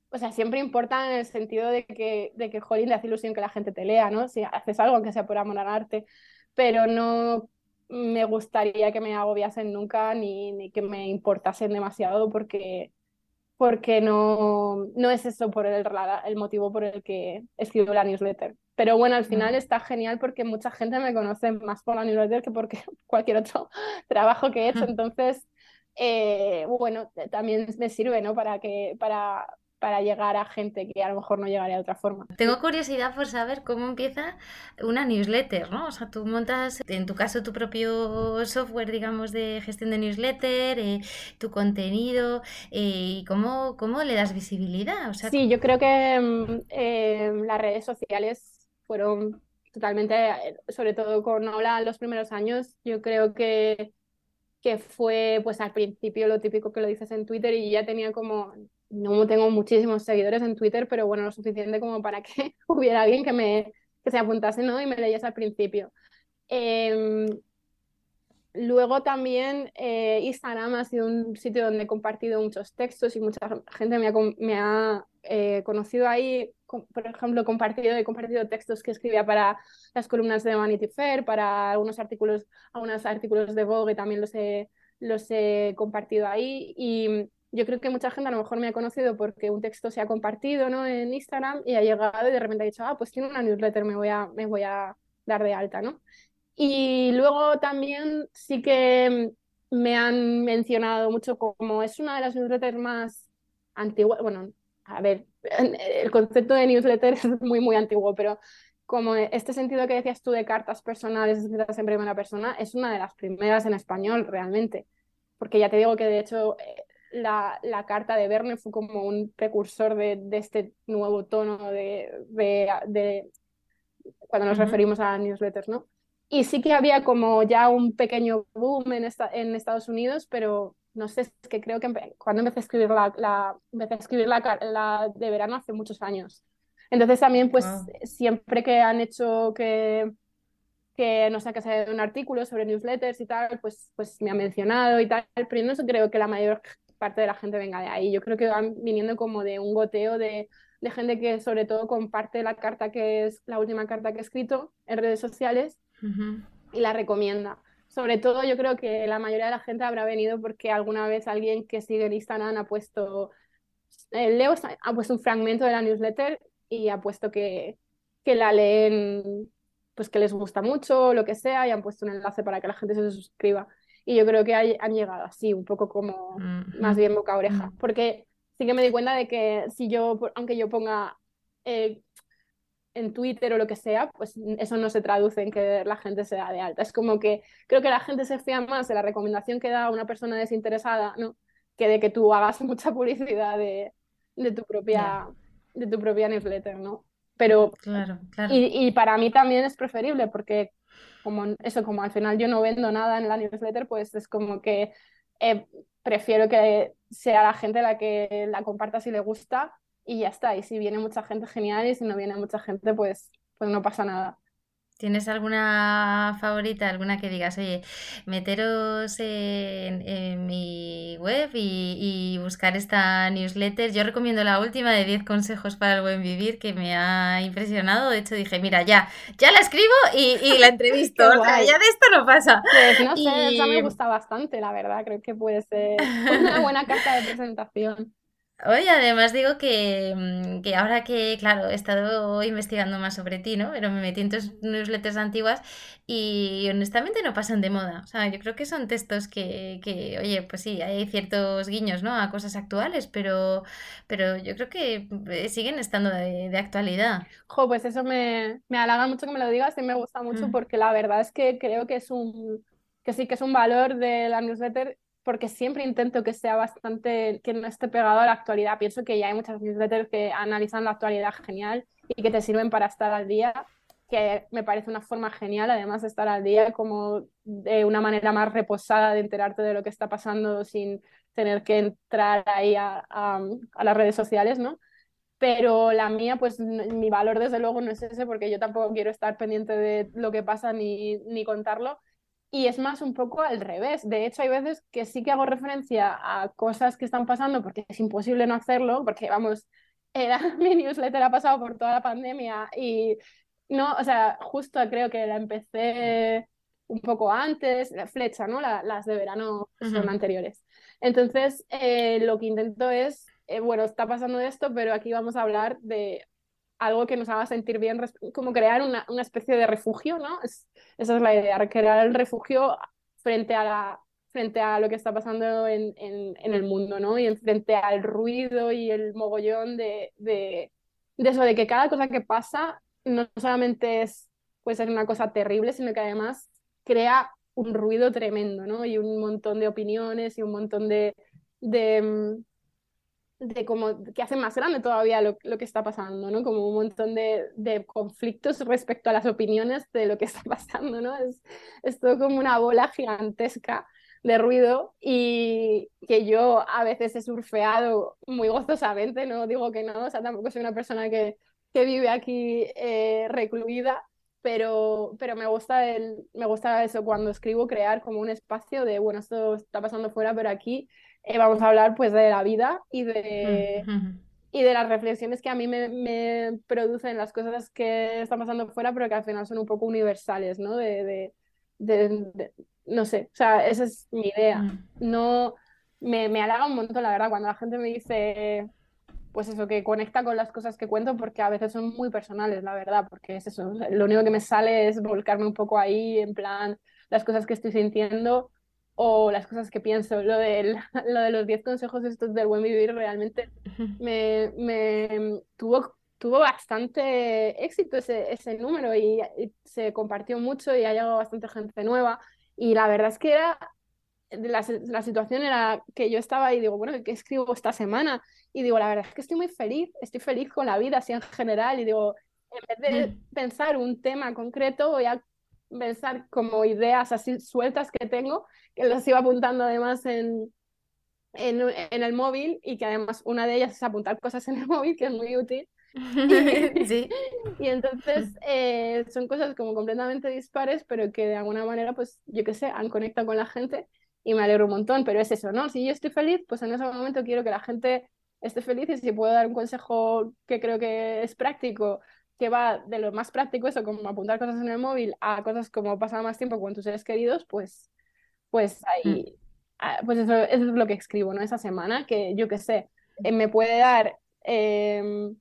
o sea, siempre importan en el sentido de que, de que, jolín, le hace ilusión que la gente te lea, ¿no? Si haces algo, aunque sea por amor al arte, pero no me gustaría que me agobiasen nunca ni, ni que me importasen demasiado porque porque no, no es eso por el, el motivo por el que escribo la newsletter. Pero bueno, al final está genial porque mucha gente me conoce más por la newsletter que por cualquier otro trabajo que he hecho. Entonces, eh, bueno, también me sirve, ¿no? Para que, para, para llegar a gente que a lo mejor no llegaría de otra forma. Tengo curiosidad por saber cómo empieza una newsletter, ¿no? O sea, tú montas, en tu caso, tu propio software, digamos, de gestión de newsletter, eh, tu contenido, eh, y cómo, cómo le das visibilidad. O sea, sí, yo creo que mm, eh, las redes sociales fueron totalmente, sobre todo con Hola en los primeros años, yo creo que que fue pues al principio lo típico que lo dices en Twitter y ya tenía como no tengo muchísimos seguidores en Twitter, pero bueno, lo suficiente como para que hubiera alguien que, me, que se apuntase ¿no? y me leyese al principio. Em, luego también eh, Instagram ha sido un sitio donde he compartido muchos textos y mucha gente me ha, me ha eh, conocido ahí. Por ejemplo, compartido, he compartido textos que escribía para las columnas de Vanity Fair, para algunos artículos, algunos artículos de Vogue, también los he, los he compartido ahí. Y yo creo que mucha gente a lo mejor me ha conocido porque un texto se ha compartido ¿no? en Instagram y ha llegado y de repente ha dicho, ah, pues tiene una newsletter, me voy a, me voy a dar de alta, ¿no? Y luego también sí que me han mencionado mucho como es una de las newsletters más antiguas, bueno, a ver, el concepto de newsletter es muy, muy antiguo, pero como este sentido que decías tú de cartas personales escritas en primera persona, es una de las primeras en español realmente. Porque ya te digo que de hecho eh, la, la, carta de Verne fue como un precursor de, de este nuevo tono de, de, cuando nos referimos a newsletters, ¿no? Y sí que había como ya un pequeño boom en, esta, en Estados Unidos, pero no sé, es que creo que cuando empecé a escribir la, la, empecé a escribir la, la, de verano hace muchos años. Entonces también pues siempre que han hecho que que no sé, que sea un artículo sobre newsletters y tal, pues, pues me ha mencionado y tal, pero yo no creo que la mayor parte de la gente venga de ahí. Yo creo que van viniendo como de un goteo de, de gente que sobre todo comparte la carta que es la última carta que he escrito en redes sociales y la recomienda. Sobre todo yo creo que la mayoría de la gente habrá venido porque alguna vez alguien que sigue en Instagram ha puesto, eh, Leo ha puesto un fragmento de la newsletter y ha puesto que, que la leen, pues que les gusta mucho, lo que sea, y han puesto un enlace para que la gente se suscriba. Y yo creo que han llegado así, un poco como más bien boca a oreja. Porque sí que me di cuenta de que si yo, aunque yo ponga, eh, en Twitter o lo que sea, pues eso no se traduce en que la gente se da de alta. Es como que creo que la gente se fía más de la recomendación que da una persona desinteresada, ¿no? Que de que tú hagas mucha publicidad de, de tu propia, de tu propia newsletter, ¿no? Pero, claro, claro. Y, y, para mí también es preferible porque como eso, como al final yo no vendo nada en la newsletter, pues es como que eh, prefiero que sea la gente la que la comparta si le gusta y ya está. Y si viene mucha gente, genial, y si no viene mucha gente, pues, pues no pasa nada. ¿Tienes alguna favorita, alguna que digas, oye, meteros en, mi web y, buscar esta newsletter? Yo recomiendo la última de 10 consejos para el buen vivir que me ha impresionado. De hecho, dije, mira, ya, ya la escribo y, la entrevisto. ya de esto no pasa. Pues no sé, esa me gusta bastante, la verdad. Creo que puede ser una buena carta de presentación. Oye, además digo que, mm, que, ahora que, claro, he estado investigando más sobre ti, ¿no? Pero me metí en tus newsletters antiguas y honestamente no pasan de moda. O sea, yo creo que son textos que, que oye, pues sí, hay ciertos guiños, ¿no? A cosas actuales, pero, pero yo creo que eh, siguen estando de, de actualidad. Jo, pues eso me, me halaga mucho que me lo digas y me gusta mucho mm. porque la verdad es que creo que es un, que sí que es un valor de la newsletter porque siempre intento que sea bastante, que no esté pegado a la actualidad. Pienso que ya hay muchas newsletters que analizan la actualidad genial y que te sirven para estar al día, que me parece una forma genial, además de estar al día, como de una manera más reposada de enterarte de lo que está pasando sin tener que entrar ahí a, a las redes sociales, ¿no? pero la mía, pues mi valor desde luego no es ese, porque yo tampoco quiero estar pendiente de lo que pasa ni, ni contarlo, y es más un poco al revés. De hecho, hay veces que sí que hago referencia a cosas que están pasando porque es imposible no hacerlo, porque vamos, era, mi newsletter ha pasado por toda la pandemia y no, o sea, justo creo que la empecé un poco antes, la flecha, ¿no? las de verano son anteriores. Entonces, eh, lo que intento es, eh, bueno, está pasando esto, pero aquí vamos a hablar de algo que nos haga sentir bien, como crear una, una especie de refugio, ¿no? Es, esa es la idea, crear el refugio frente a, la, frente a lo que está pasando en, en, el mundo, ¿no? Y frente al ruido y el mogollón de, de, eso, de que cada cosa que pasa no solamente es, puede ser una cosa terrible, sino que además crea un ruido tremendo, ¿no? Y un montón de opiniones y un montón de, de mm, de como que hace más grande todavía lo, lo, que está pasando, ¿no? Como un montón de, de, conflictos respecto a las opiniones de lo que está pasando, ¿no? Es, es todo como una bola gigantesca de ruido y que yo a veces he surfeado muy gozosamente, no digo que no, o sea, tampoco soy una persona que, que vive aquí eh, recluida, pero, pero me, gusta el, me gusta eso cuando escribo, crear como un espacio de, bueno, esto está pasando fuera, pero aquí eh, vamos a hablar pues de la vida y de, y de las reflexiones que a mí me, me, producen las cosas que están pasando fuera, pero que al final son un poco universales, ¿no? De, de, no sé, o sea, esa es mi idea. Mm. No, me, me halaga un montón, la verdad, cuando la gente me dice, pues eso, que conecta con las cosas que cuento, porque a veces son muy personales, la verdad, porque es eso, lo único que me sale es volcarme un poco ahí, en plan, las cosas que estoy sintiendo o las cosas que pienso. Lo, del, lo de los 10 consejos estos del buen vivir realmente me, me tuvo, tuvo bastante éxito ese, ese número y, se compartió mucho y ha llegado bastante gente nueva. Y la verdad es que era la, la, situación era que yo estaba y digo, bueno, ¿qué escribo esta semana? Y digo, la verdad es que estoy muy feliz, estoy feliz con la vida así en general. Y digo, en vez de pensar un tema concreto, voy a pensar como ideas así sueltas que tengo, que las iba apuntando además en, en, en, el móvil y que además una de ellas es apuntar cosas en el móvil, que es muy útil. sí. Y entonces eh, son cosas como completamente dispares, pero que de alguna manera, pues yo qué sé, han conectado con la gente y me alegro un montón, pero es eso, ¿no? Si yo estoy feliz, pues en ese momento quiero que la gente esté feliz y si puedo dar un consejo que creo que es práctico que va de lo más práctico, eso como apuntar cosas en el móvil, a cosas como pasar más tiempo con tus seres queridos, pues, pues ahí, mm. ah, pues eso, eso, es lo que escribo, ¿no? Esa semana, que yo qué sé, eh, me puede dar, eh,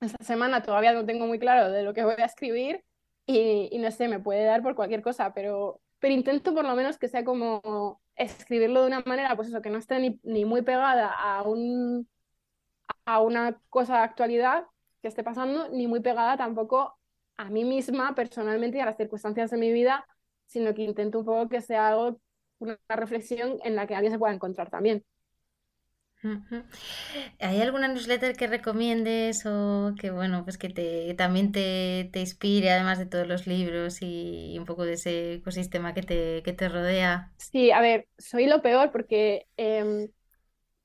esta semana todavía no tengo muy claro de lo que voy a escribir y, y, no sé, me puede dar por cualquier cosa, pero, pero intento por lo menos que sea como escribirlo de una manera, pues eso, que no esté ni, ni muy pegada a, un, a una cosa de actualidad, que esté pasando, ni muy pegada tampoco a mí misma personalmente y a las circunstancias de mi vida, sino que intento un poco que sea algo, una reflexión en la que alguien se pueda encontrar también. ¿Hay alguna newsletter que recomiendes o que bueno, pues que te también te, te inspire, además de todos los libros y un poco de ese ecosistema que te, que te rodea? Sí, a ver, soy lo peor porque em,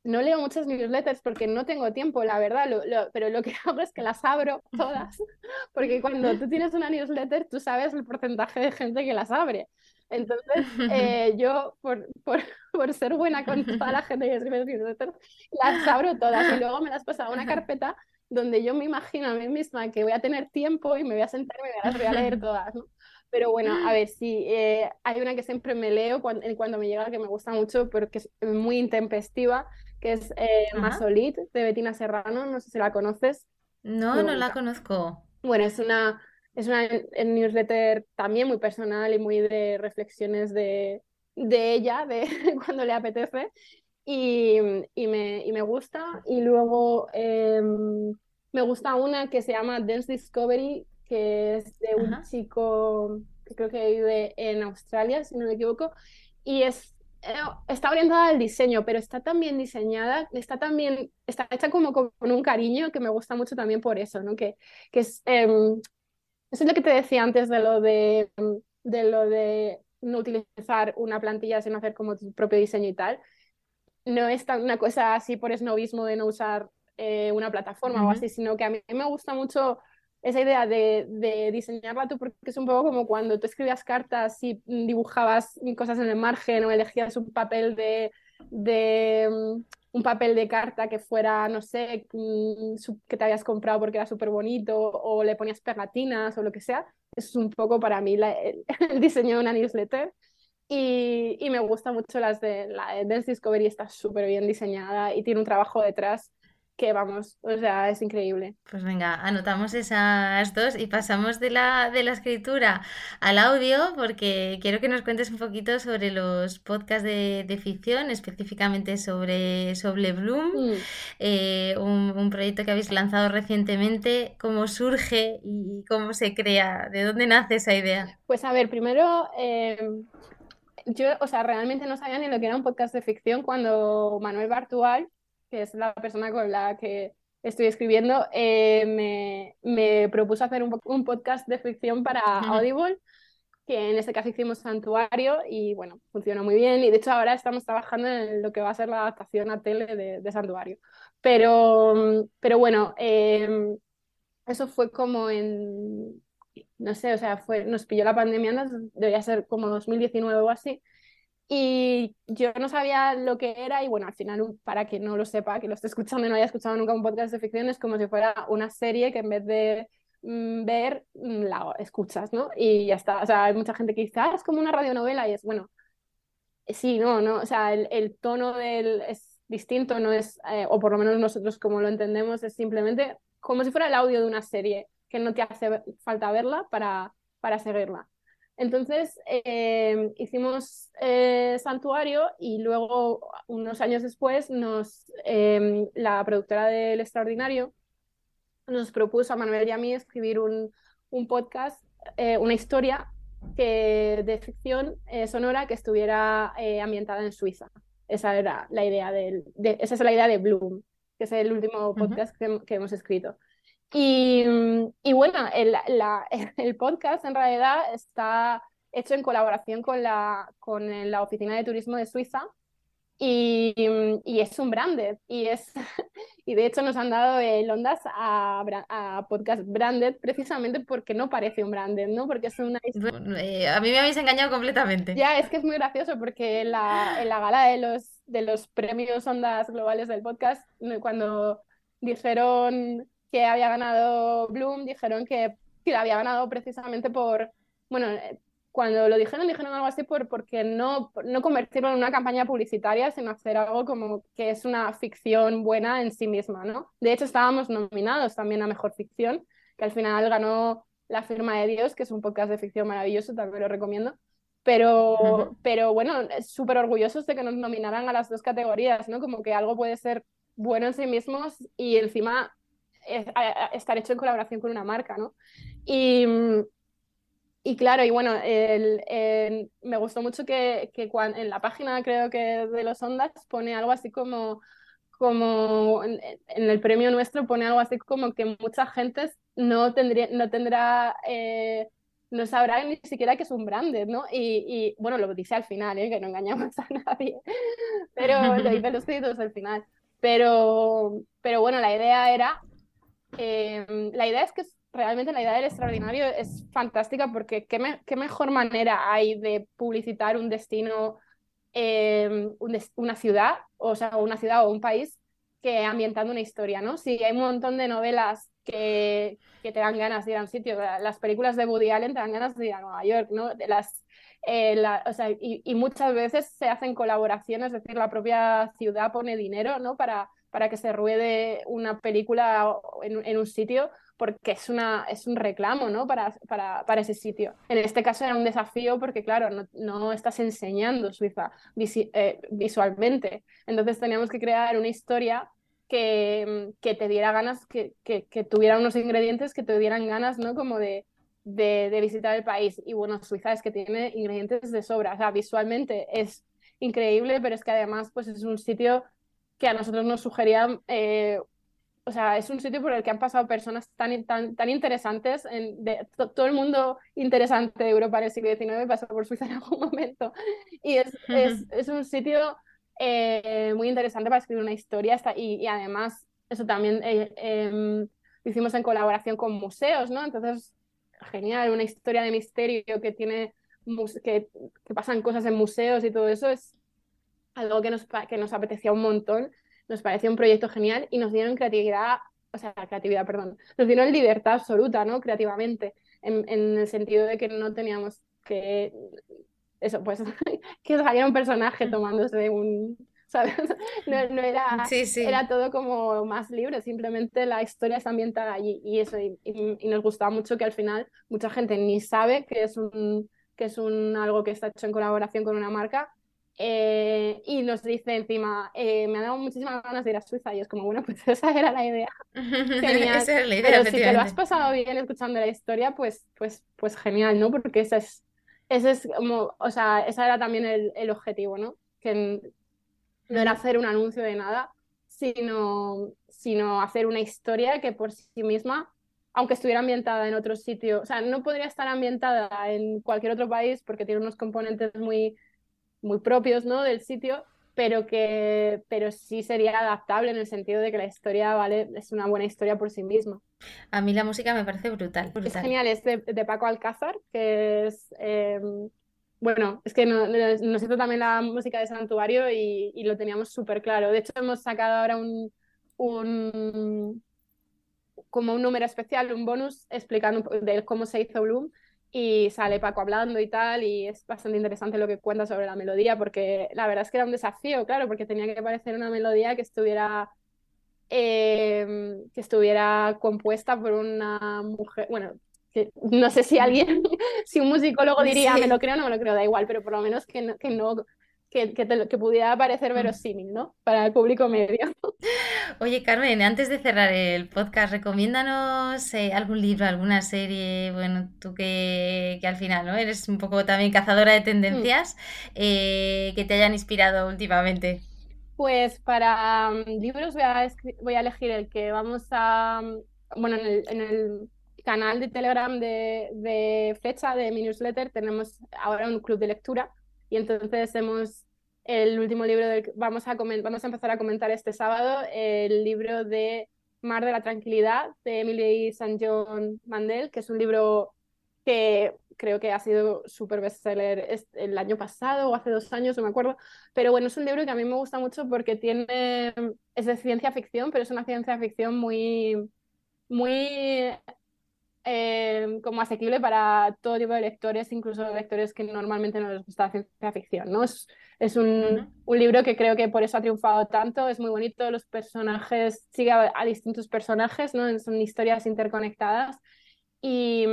no leo muchas newsletters porque no tengo tiempo, la verdad, pero lo que hago es que las abro todas, porque cuando tú tienes una newsletter, tú sabes el porcentaje de gente que las abre. Entonces, eh, yo, por, por, por, ser buena con toda la gente que escribe newsletters, las abro todas y luego me las paso a una carpeta donde yo me imagino a mí misma que voy a tener tiempo y me voy a sentar y me las voy a leer todas, ¿no? Pero bueno, a ver, sí, eh, hay una que siempre me leo cuando, cuando me llega que me gusta mucho porque es muy intempestiva, que es eh, Masolit, de Betina Serrano, no sé si la conoces. No, no la conozco. Bueno, es una es una newsletter también muy personal y muy de reflexiones de, de ella, de cuando le apetece. Y, y, me, y me, gusta. Y luego em, me gusta una que se llama Dance Discovery, que es de un chico que creo que vive en Australia, si no me equivoco. Y es, eh, está orientada al diseño, pero está también diseñada, está también, está hecha como con, un cariño que me gusta mucho también por eso, ¿no? Que, que es, em, eso es lo que te decía antes de lo de, de lo de no utilizar una plantilla sin hacer como tu propio diseño y tal. No es tan una cosa así por esnovismo de no usar eh, una plataforma o así, sino que a mí me gusta mucho esa idea de, de, diseñarla tú, porque es un poco como cuando tú escribías cartas y dibujabas cosas en el margen o elegías un papel de, de un papel de carta que fuera, no sé, mm, que te habías comprado porque era súper bonito o le ponías pegatinas o lo que sea. Es un poco para mí el, diseño de una newsletter. Y, y, me gusta mucho las de la de Dance Discovery, está súper bien diseñada y tiene un trabajo detrás que vamos, o sea, es increíble. Pues venga, anotamos esas dos y pasamos de la, de la escritura al audio porque quiero que nos cuentes un poquito sobre los podcasts de, ficción, específicamente sobre, sobre Bloom, mm. eh, un, proyecto que habéis lanzado recientemente, cómo surge y cómo se crea, de dónde nace esa idea. Pues a ver, primero... Em, yo, o sea, realmente no sabía ni lo que era un podcast de ficción cuando Manuel Bartual, que es la persona con la que estoy escribiendo, eh, me, me, propuso hacer un, un, podcast de ficción para Audible, que en este caso hicimos Santuario y bueno, funcionó muy bien y de hecho ahora estamos trabajando en lo que va a ser la adaptación a tele de, de Santuario. Pero, pero bueno, em, eso fue como en, no sé, o sea, fue, nos pilló la pandemia, debería ser como 2019 o así. Y yo no sabía lo que era y bueno, al final, para que no lo sepa, que lo esté escuchando y no haya escuchado nunca un podcast de ficción, es como si fuera una serie que en vez de mm, ver, mm, la escuchas, ¿no? Y ya está. O sea, hay mucha gente que dice, ah, es como una radionovela y es, bueno, sí, no, no, o sea, el, el tono del, es distinto, no es, eh, o por lo menos nosotros como lo entendemos, es simplemente como si fuera el audio de una serie que no te hace falta verla para, para seguirla. Entonces em, hicimos eh, Santuario y luego, unos años después, nos, em, la productora del Extraordinario nos propuso a Manuel y a mí escribir un, un podcast, eh, una historia que, de ficción eh, sonora que estuviera ambientada en Suiza. Esa era la idea de, esa es la idea de Bloom, que es el último podcast que hemos escrito. Y, y bueno, el, la, el, podcast en realidad está hecho en colaboración con la, con la Oficina de Turismo de Suiza y, y es un branded. Y, es, y de hecho nos han dado el Ondas a, a, podcast branded precisamente porque no parece un branded, ¿no? Porque es una... Eh, a mí me habéis engañado completamente. Ya, es que es muy gracioso porque en la, en la gala de los, de los premios Ondas Globales del podcast, cuando dijeron que había ganado Bloom, dijeron que, que había ganado precisamente por, bueno, eh, cuando lo dijeron, dijeron algo así por, porque no, no convertirlo en una campaña publicitaria, sino hacer algo como que es una ficción buena en sí misma, ¿no? De hecho, estábamos nominados también a Mejor Ficción, que al final ganó La Firma de Dios, que es un podcast de ficción maravilloso, también lo recomiendo. Pero, pero bueno, súper orgullosos de que nos nominaran a las dos categorías, ¿no? Como que algo puede ser bueno en sí mismo y encima estar hecho en colaboración con una marca, ¿no? Y, y claro, y bueno, me gustó mucho que, que en la página creo que de los Ondas pone algo así como como en, el premio nuestro pone algo así como que mucha gente no tendría, no tendrá, eh, no sabrá ni siquiera que es un branded, ¿no? Y, y, bueno, lo dice al final, ¿eh? que no engañamos a nadie, pero lo dice los créditos al final. Pero, pero bueno, la idea era, eh, la idea es que realmente la idea del extraordinario es fantástica porque qué, qué mejor manera hay de publicitar un destino Em, una ciudad, o sea, una ciudad o un país que ambientando una historia, ¿no? Sí, hay un montón de novelas que, que te dan ganas de ir a un sitio. Las películas de Woody Allen te dan ganas de ir a Nueva York, ¿no? Las, eh, o sea, y, y, muchas veces se hacen colaboraciones, es decir, la propia ciudad pone dinero, ¿no? Para, para que se ruede una película en, un sitio porque es, una, es un reclamo ¿no? para, para, para, ese sitio. En este caso era un desafío porque, claro, no, no estás enseñando Suiza eh, visualmente. Entonces teníamos que crear una historia que, que te diera ganas, que, que, que, tuviera unos ingredientes que te dieran ganas, ¿no? Como de, de, de, visitar el país. Y bueno, Suiza es que tiene ingredientes de sobra. O sea, visualmente es increíble, pero es que además pues es un sitio que a nosotros nos sugería eh, o sea, es un sitio por el que han pasado personas tan, tan, tan interesantes, en, de, todo el mundo interesante de Europa en el siglo XIX pasó por Suiza en algún momento. Y es, es, es un sitio eh, muy interesante para escribir una historia hasta, y, y, además eso también eh, eh, hicimos en colaboración con museos, ¿no? Entonces, genial, una historia de misterio que tiene, que, que pasan cosas en museos y todo eso es algo que nos, que nos apetecía un montón nos pareció un proyecto genial y nos dieron creatividad, o sea, creatividad, perdón, nos dieron libertad absoluta, ¿no? Creativamente, en, en el sentido de que no teníamos que, eso, pues, que saliera un personaje mm. tomándose un, ¿sabes? No, no era, sí, sí. era todo como más libre, simplemente la historia está ambientada allí y eso, y, y, nos gustaba mucho que al final mucha gente ni sabe que es un que es un algo que está hecho en colaboración con una marca eh, y nos dice encima, eh, me ha dado muchísimas ganas de ir a Suiza. Y es como, bueno, pues esa era la idea. Genial. esa era la idea, Pero si te lo has pasado bien escuchando la historia, pues, pues, pues genial, ¿no? Porque ese es, ese es como, o sea, esa era también el, el objetivo, ¿no? Que no era hacer un anuncio de nada, sino, sino hacer una historia que por sí misma aunque estuviera ambientada en otro sitio, o sea, no podría estar ambientada en cualquier otro país porque tiene unos componentes muy muy propios ¿no? del sitio, pero que pero sí sería adaptable en el sentido de que la historia vale es una buena historia por sí misma. A mí la música me parece brutal. Es genial, es de, Paco Alcázar, que es em, bueno, es que nos, nos hizo también la música de Santuario y, y lo teníamos súper claro. De hecho, hemos sacado ahora un, un como un número especial, un bonus explicando de cómo se hizo Bloom y sale Paco hablando y tal, y es bastante interesante lo que cuenta sobre la melodía, porque la verdad es que era un desafío, claro, porque tenía que parecer una melodía que estuviera, em, que estuviera compuesta por una mujer, bueno, que no sé si alguien, si un musicólogo diría, me lo creo o no me lo creo, da igual, pero por lo menos que no, que no que, que, pudiera parecer mm. verosímil, ¿no? Para el público medio. Oye, Carmen, antes de cerrar el podcast, recomiéndanos eh, algún libro, alguna serie, bueno, tú que, que, al final, ¿no? Eres un poco también cazadora de tendencias, mm. eh, que te hayan inspirado últimamente. Pues para mm, libros voy a, voy a elegir el que vamos a, bueno, en el, en el canal de Telegram de, de Fecha, de mi newsletter, tenemos ahora un club de lectura y entonces hemos, el último libro del, vamos, a vamos a empezar a comentar este sábado, el libro de Mar de la Tranquilidad de Emily St. John Mandel, que es un libro que creo que ha sido súper bestseller el año pasado o hace dos años, no me acuerdo. Pero bueno, es un libro que a mí me gusta mucho porque tiene, es de ciencia ficción, pero es una ciencia ficción muy, muy eh, como asequible para todo tipo de lectores, incluso lectores que normalmente no les gusta la ciencia ficción, ¿no? Es, es un, un, libro que creo que por eso ha triunfado tanto, es muy bonito, los personajes, sigue a, distintos personajes, ¿no? Son historias interconectadas y,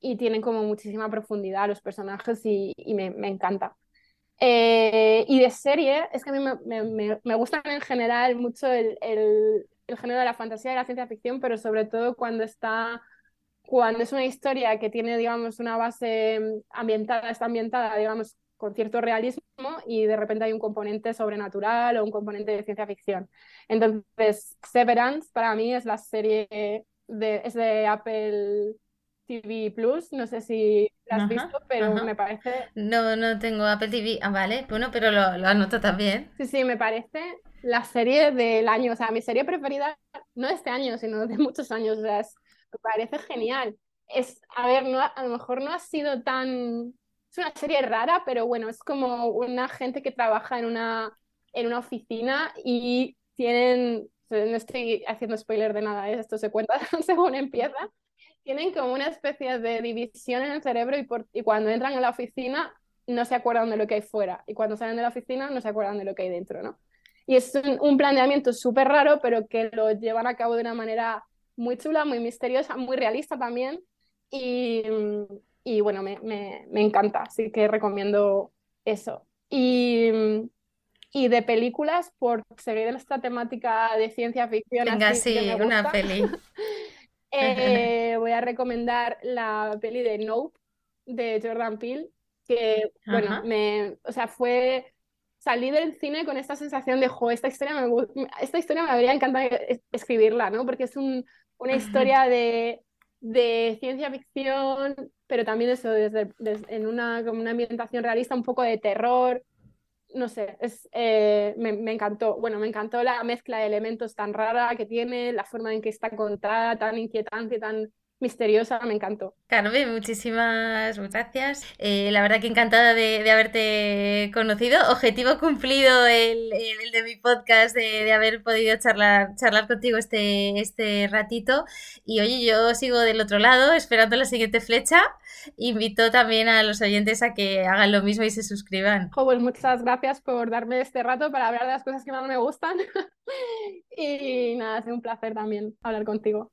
y, tienen como muchísima profundidad los personajes y, y me, me, encanta. Eh, y de serie, es que a mí me, me, me, gustan en general mucho el, el el género de la fantasía y la ciencia ficción, pero sobre todo cuando está cuando es una historia que tiene, digamos, una base mm, ambientada, está ambientada, digamos, con cierto realismo y de repente hay un componente sobrenatural o un componente de ciencia ficción. Entonces, Severance para mí es la serie de, es de Apple TV Plus, no sé si la has visto, pero me parece... No, no tengo Apple TV, ah, vale, bueno, pero lo, lo anoto también. Sí, sí, me parece la serie del año, o sea, mi serie preferida, no de este año, sino de muchos años, o sea, me parece genial. Es, a ver, no, a lo mejor no ha sido tan... Es una serie rara, pero bueno, es como una gente que trabaja en una, en una oficina y tienen, no estoy haciendo spoiler de nada, ¿eh? esto se cuenta según empieza, tienen como una especie de división en el cerebro y, por, y cuando entran en la oficina no se acuerdan de lo que hay fuera y cuando salen de la oficina no se acuerdan de lo que hay dentro, ¿no? Y es un, planteamiento súper raro, pero que lo llevan a cabo de una manera muy chula, muy misteriosa, muy realista también. Y, y bueno, me, me, me, encanta, así que recomiendo eso. Y, y de películas, por seguir en esta temática de ciencia ficción. Venga, sí, una peli. eh, voy a recomendar la peli de Nope de Jordan Peele, que, bueno, me, o sea, fue salí del cine con esta sensación de, jo, esta historia me, esta historia me habría encantado escribirla, ¿no? Porque es un, una historia de, de, ciencia ficción, pero también eso, desde, en una, una ambientación realista, un poco de terror. No sé, es, eh, me, me, encantó. Bueno, me encantó la mezcla de elementos tan rara que tiene, la forma en que está contada, tan inquietante, tan misteriosa, me encantó. Carmen, muchísimas gracias. Eh, la verdad que encantada de, haberte conocido. Objetivo cumplido el, de mi podcast, de, haber podido charlar, charlar contigo este, este ratito. Y oye, yo sigo del otro lado esperando la siguiente flecha. Invito también a los oyentes a que hagan lo mismo y se suscriban. pues muchas gracias por darme este rato para hablar de las cosas que más me gustan. y nada, ha sido un placer también hablar contigo.